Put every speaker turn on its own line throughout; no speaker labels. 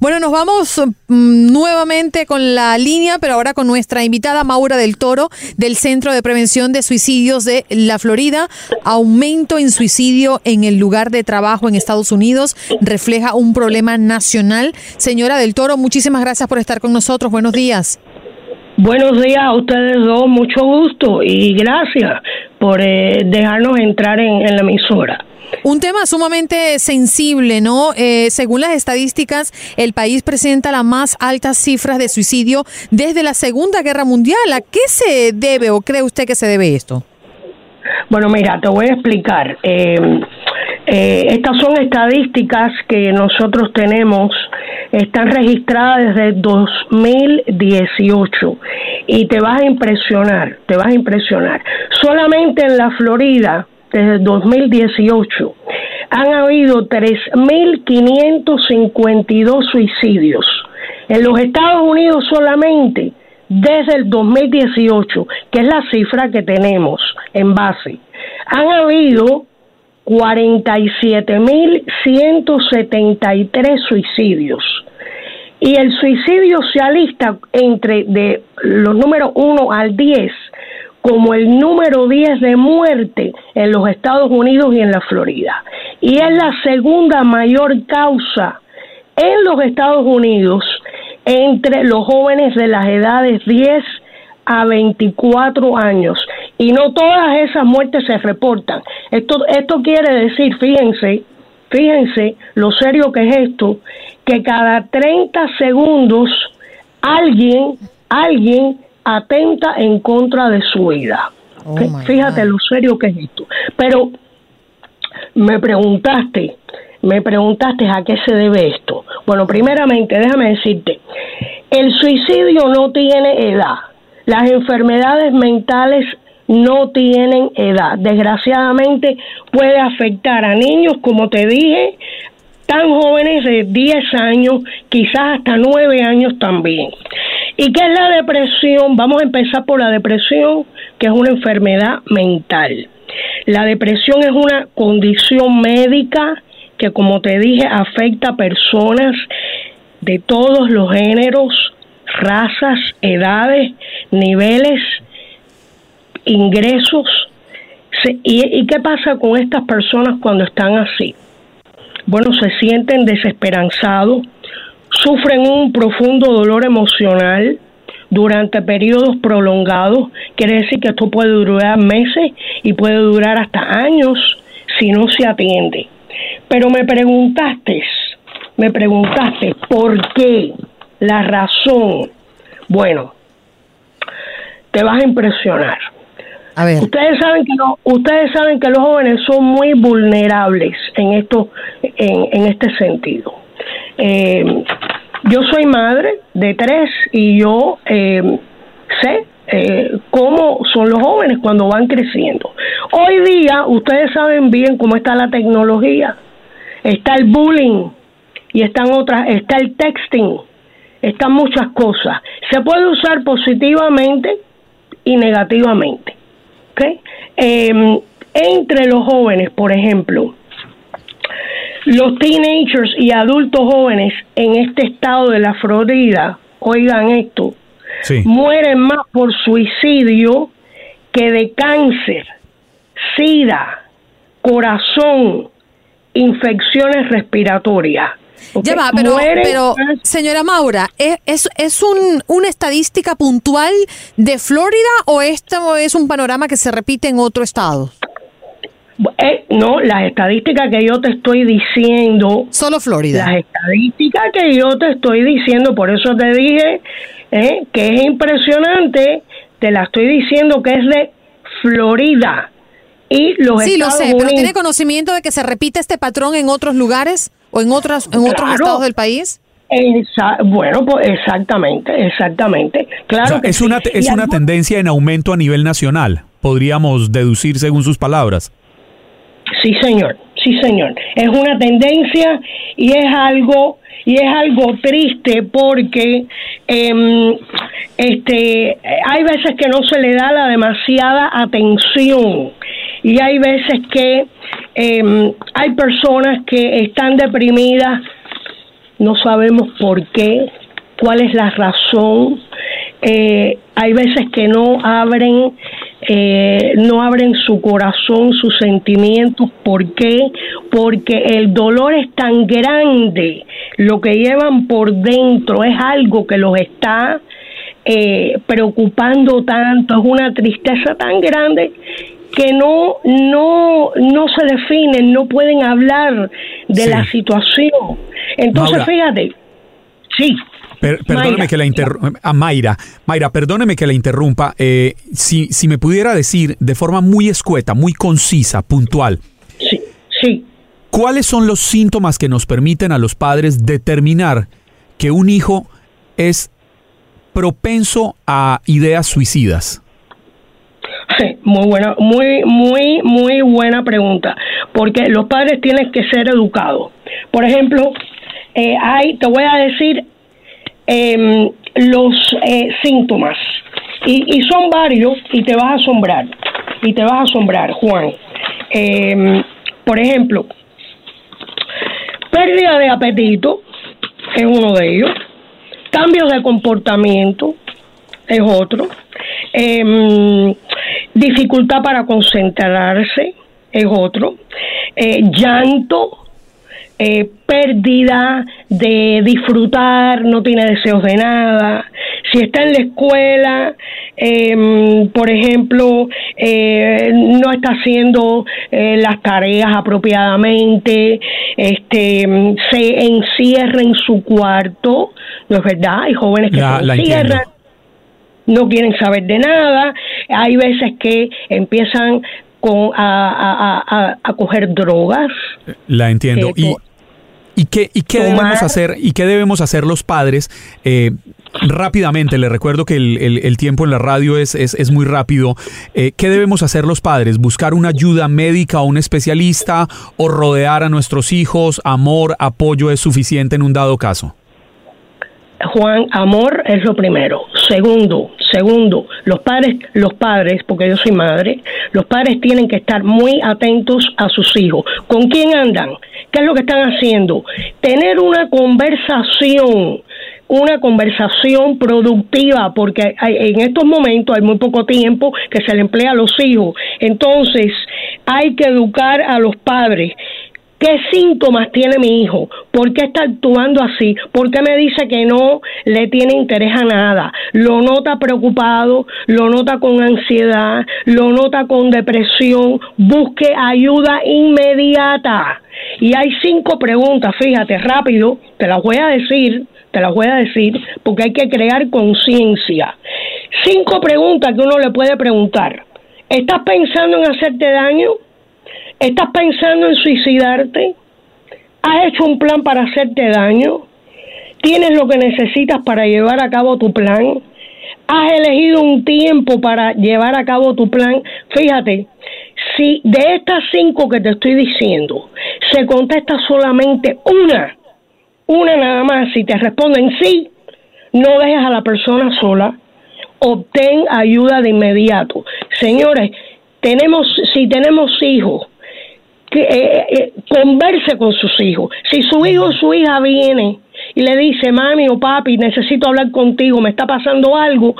Bueno, nos vamos mm, nuevamente con la línea, pero ahora con nuestra invitada Maura del Toro del Centro de Prevención de Suicidios de la Florida. Aumento en suicidio en el lugar de trabajo en Estados Unidos refleja un problema nacional. Señora del Toro, muchísimas gracias por estar con nosotros. Buenos días.
Buenos días a ustedes dos, mucho gusto y gracias por eh, dejarnos entrar en la emisora.
Un tema sumamente sensible, ¿no? Eh, según las estadísticas, el país presenta las más altas cifras de suicidio desde la Segunda Guerra Mundial. ¿A qué se debe o cree usted que se debe esto?
Bueno, mira, te voy a explicar. Eh, eh, estas son estadísticas que nosotros tenemos, están registradas desde 2018 y te vas a impresionar, te vas a impresionar. Solamente en la Florida, desde 2018 han habido 3.552 suicidios. En los Estados Unidos solamente desde el 2018, que es la cifra que tenemos en base, han habido 47.173 suicidios. Y el suicidio se alista entre de los números 1 al 10 como el número 10 de muerte en los Estados Unidos y en la Florida. Y es la segunda mayor causa en los Estados Unidos entre los jóvenes de las edades 10 a 24 años. Y no todas esas muertes se reportan. Esto, esto quiere decir, fíjense, fíjense lo serio que es esto, que cada 30 segundos alguien, alguien atenta en contra de su vida. Oh Fíjate lo serio que es esto. Pero me preguntaste, me preguntaste a qué se debe esto. Bueno, primeramente, déjame decirte, el suicidio no tiene edad. Las enfermedades mentales no tienen edad. Desgraciadamente puede afectar a niños, como te dije, tan jóvenes de 10 años, quizás hasta 9 años también. ¿Y qué es la depresión? Vamos a empezar por la depresión, que es una enfermedad mental. La depresión es una condición médica que, como te dije, afecta a personas de todos los géneros, razas, edades, niveles, ingresos. ¿Y, qué pasa con estas personas cuando están así? Bueno, se sienten desesperanzados, sufren un profundo dolor emocional durante periodos prolongados, quiere decir que esto puede durar meses y puede durar hasta años si no se atiende. Pero me preguntaste, me preguntaste por qué, la razón. Bueno, te vas a impresionar. A ver. Ustedes saben que ustedes saben que los jóvenes son muy vulnerables en esto, en, en este sentido. Eh, yo soy madre de tres y yo eh, sé eh, cómo son los jóvenes cuando van creciendo. Hoy día ustedes saben bien cómo está la tecnología. Está el bullying y están otras, está el texting, están muchas cosas. Se puede usar positivamente y negativamente. ¿okay? entre los jóvenes, por ejemplo, los teenagers y adultos jóvenes en este estado de la Florida, oigan esto, mueren más por suicidio que de cáncer, sida, corazón, infecciones respiratorias.
Ya va, pero, pero señora Maura, ¿es, es, un, una estadística puntual de Florida o esto es un panorama que se repite en otro estado?
Eh, no, las estadísticas que yo te estoy diciendo.
Solo Florida.
Las estadísticas que yo te estoy diciendo, por eso te dije eh, que es impresionante, te la estoy diciendo que es de Florida. Y los
sí,
lo
sé, pero ¿tiene conocimiento de que se repite este patrón en otros lugares o en, otras, en otros estados del país?
bueno, pues exactamente, exactamente. Claro.
es una, es una tendencia en aumento a nivel nacional, podríamos deducir según sus palabras.
Sí, señor, sí, señor. Es una tendencia y es algo y es algo triste porque eh, este hay veces que no se le da la demasiada atención y hay veces que eh, hay personas que están deprimidas no sabemos por qué, cuál es la razón. Eh, hay veces que no abren, eh, no abren su corazón, sus sentimientos. ¿Por qué? Porque el dolor es tan grande, lo que llevan por dentro es algo que los está eh, preocupando tanto, es una tristeza tan grande que no no no se definen, no pueden hablar de la situación. Entonces, fíjate, sí.
perdóneme que la interrumpa. A Mayra, Mayra, perdóneme que la interrumpa. Eh, si, si me pudiera decir de forma muy escueta, muy concisa, puntual.
Sí, sí.
¿Cuáles son los síntomas que nos permiten a los padres determinar que un hijo es propenso a ideas suicidas?
Sí, muy buena, muy, muy, muy buena pregunta, porque los padres tienen que ser educados. Por ejemplo, eh, te voy a decir em, los eh, síntomas, y, son varios, y te vas a asombrar, y te vas a asombrar, Juan. Em, por ejemplo, pérdida de apetito es uno de ellos, cambios de comportamiento es otro. Eh, dificultad para concentrarse es otro, eh, llanto, eh, pérdida de disfrutar, no tiene deseos de nada. Si está en la escuela, em, por ejemplo, eh, no está haciendo las tareas apropiadamente, este, se encierra en su cuarto, ¿no es verdad? Hay jóvenes que se encierran no quieren saber de nada, hay veces que empiezan con, a, a, coger drogas.
La entiendo. Eh, y, ¿Y qué, y qué debemos hacer y qué debemos hacer los padres? Eh, rápidamente, le recuerdo que el, tiempo en la radio es, es, muy rápido. Eh, ¿Qué debemos hacer los padres? ¿Buscar una ayuda médica o un especialista o rodear a nuestros hijos? ¿Amor, apoyo es suficiente en un dado caso?
Juan, amor es lo primero. Segundo, segundo, los padres, los padres, porque yo soy madre, los padres tienen que estar muy atentos a sus hijos. ¿Con quién andan? ¿Qué es lo que están haciendo? Tener una conversación una conversación productiva, porque en estos momentos hay muy poco tiempo que se le emplea a los hijos. Entonces, hay que educar a los padres. ¿Qué síntomas tiene mi hijo? ¿Por qué está actuando así? ¿Por qué me dice que no le tiene interés a nada? Lo nota preocupado, lo nota con ansiedad, lo nota con depresión. Busque ayuda inmediata. Y hay cinco preguntas, fíjate, rápido, te las voy a decir, te las voy a decir, porque hay que crear conciencia. Cinco preguntas que uno le puede preguntar. ¿Estás pensando en hacerte daño? ¿Estás pensando en suicidarte? ¿Has hecho un plan para hacerte daño? ¿Tienes lo que necesitas para llevar a cabo tu plan? ¿Has elegido un tiempo para llevar a cabo tu plan? Fíjate, si de estas cinco que te estoy diciendo se contesta solamente una, una nada más, si te responden sí, no dejes a la persona sola, obtén ayuda de inmediato. Señores, tenemos, si tenemos hijos, que eh, eh, converse con sus hijos. Si su hijo o su hija viene y le dice, mami o papi, necesito hablar contigo, me está pasando algo,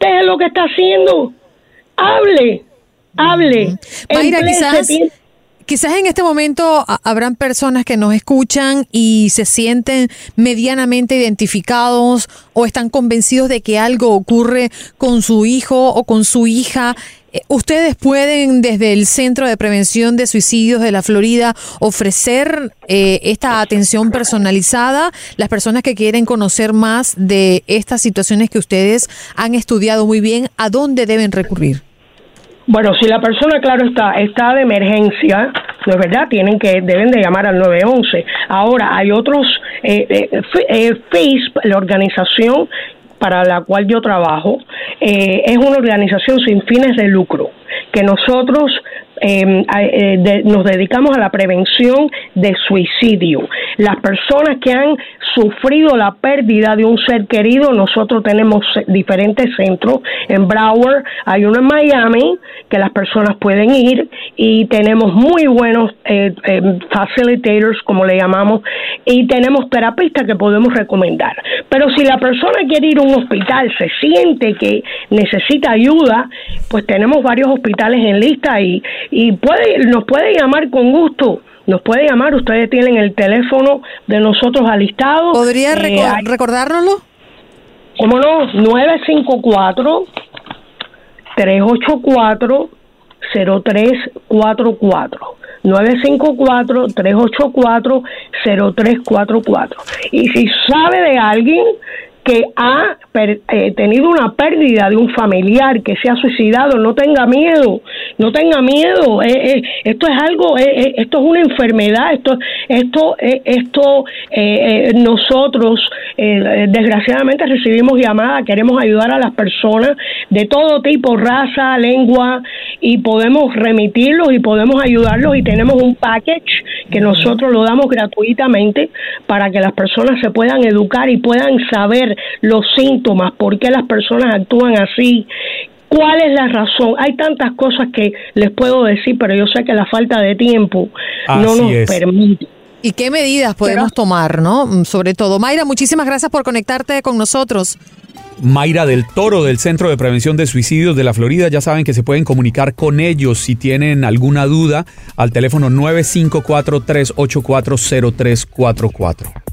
deje lo que está haciendo, hable, hable.
quizás, quizás en este momento habrán personas que nos escuchan y se sienten medianamente identificados o están convencidos de que algo ocurre con su hijo o con su hija ¿Ustedes pueden desde el Centro de Prevención de Suicidios de la Florida ofrecer eh, esta atención personalizada? Las personas que quieren conocer más de estas situaciones que ustedes han estudiado muy bien, ¿a dónde deben recurrir?
Bueno, si la persona, claro está, está de emergencia, ¿no es verdad? Tienen que, deben de llamar al 911. Ahora, hay otros, eh, eh, eh la organización para la cual yo trabajo eh, es una organización sin fines de lucro que nosotros Em, eh, nos dedicamos a la prevención de suicidio. Las personas que han sufrido la pérdida de un ser querido, nosotros tenemos diferentes centros. En Broward hay uno en Miami que las personas pueden ir y tenemos muy buenos eh, em, facilitators, como le llamamos, y tenemos terapistas que podemos recomendar. Pero si la persona quiere ir a un hospital, se siente que necesita ayuda, pues tenemos varios hospitales en lista y, y puede, nos puede llamar con gusto. Nos puede llamar, ustedes tienen el teléfono de nosotros alistado.
¿Podría eh, recordárnoslo?
¿Cómo no? 954 384 0344 954-384-0344. Y si sabe de alguien que ha eh, tenido una pérdida de un familiar que se ha suicidado, no tenga miedo, no tenga miedo. Eh, eh, esto es algo, esto es una enfermedad, esto, esto, esto nosotros desgraciadamente recibimos llamadas, queremos ayudar a las personas de todo tipo, raza, lengua, y podemos remitirlos y podemos ayudarlos y tenemos un package que nosotros lo damos gratuitamente para que las personas se puedan educar y puedan saber los síntomas, por qué las personas actúan así, ¿Cuál es la razón? Hay tantas cosas que les puedo decir, pero yo sé que la falta de tiempo no nos permite.
¿Y qué medidas podemos tomar, no? Sobre todo. Mayra, muchísimas gracias por conectarte con nosotros.
Mayra del Toro del Centro de Prevención de Suicidios de la Florida. Ya saben que se pueden comunicar con ellos si tienen alguna duda al teléfono 954-384-0344.